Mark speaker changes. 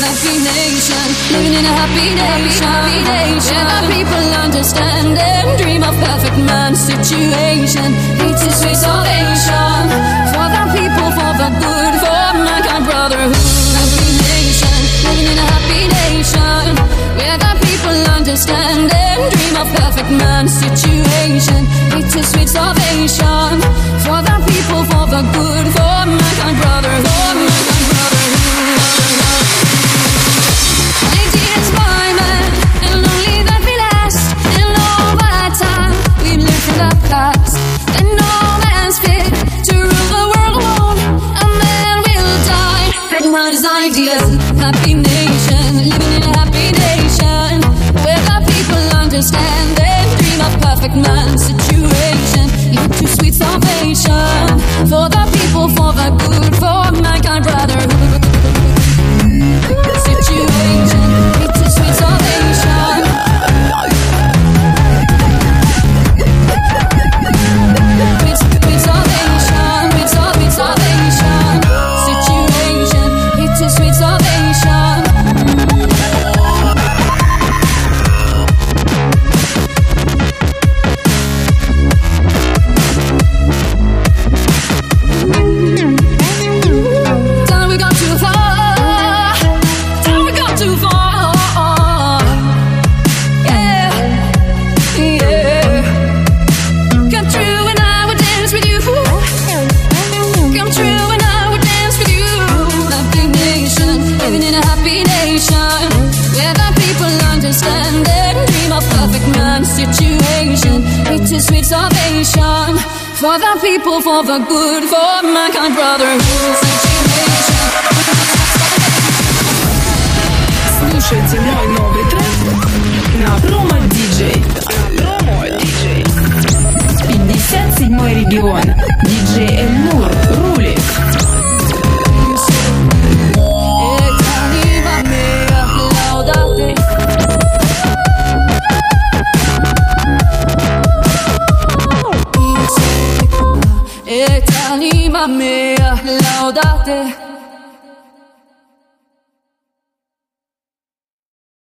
Speaker 1: Happy nation, living in a happy nation. Where the people understand and dream of perfect man situation. It's a sweet salvation for the people, for the good, for mankind brotherhood. Happy nation, living in a happy nation. Where the people understand and dream of perfect man situation. Happy nation, living in a happy nation. living in a happy nation. Where the people understand and dream of perfect man situation. It's a sweet salvation. For the people, for the good, for mankind brotherhood situation.
Speaker 2: Слушайте мой новый трек на промо диджей. Промо диджей. 57 регион. Диджей
Speaker 1: Anima mea, laudate